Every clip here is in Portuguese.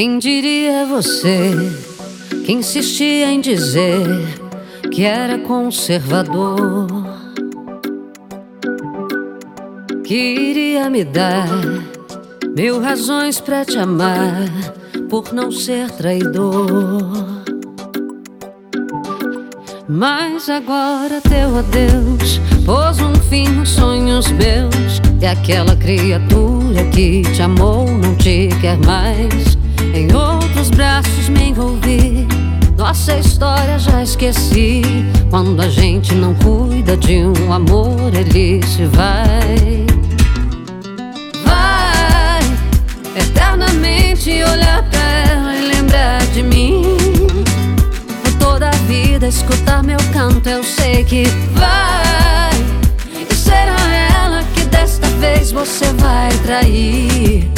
Quem diria você que insistia em dizer que era conservador? Que iria me dar mil razões pra te amar por não ser traidor. Mas agora teu adeus pôs um fim nos sonhos meus. E aquela criatura que te amou não te quer mais. Em outros braços me envolvi. Nossa história já esqueci. Quando a gente não cuida de um amor, ele se vai. Vai eternamente olhar pra ela e lembrar de mim. Por toda a vida escutar meu canto, eu sei que vai. E será ela que desta vez você vai trair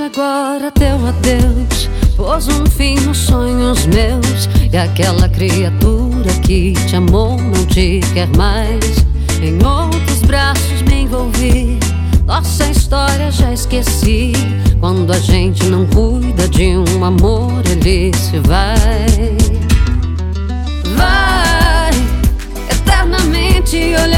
Agora teu adeus. Pôs um fim nos sonhos meus. E aquela criatura que te amou não te quer mais. Em outros braços me envolvi. Nossa história já esqueci. Quando a gente não cuida de um amor ele se vai. Vai eternamente olhar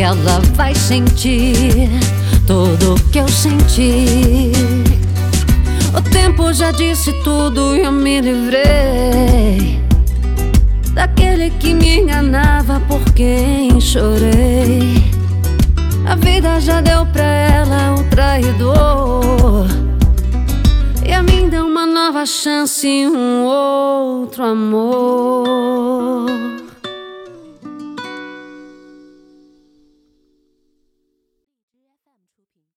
ela vai sentir tudo que eu senti. O tempo já disse tudo e eu me livrei daquele que me enganava por quem chorei. A vida já deu pra ela o traidor. E a mim deu uma nova chance um outro amor.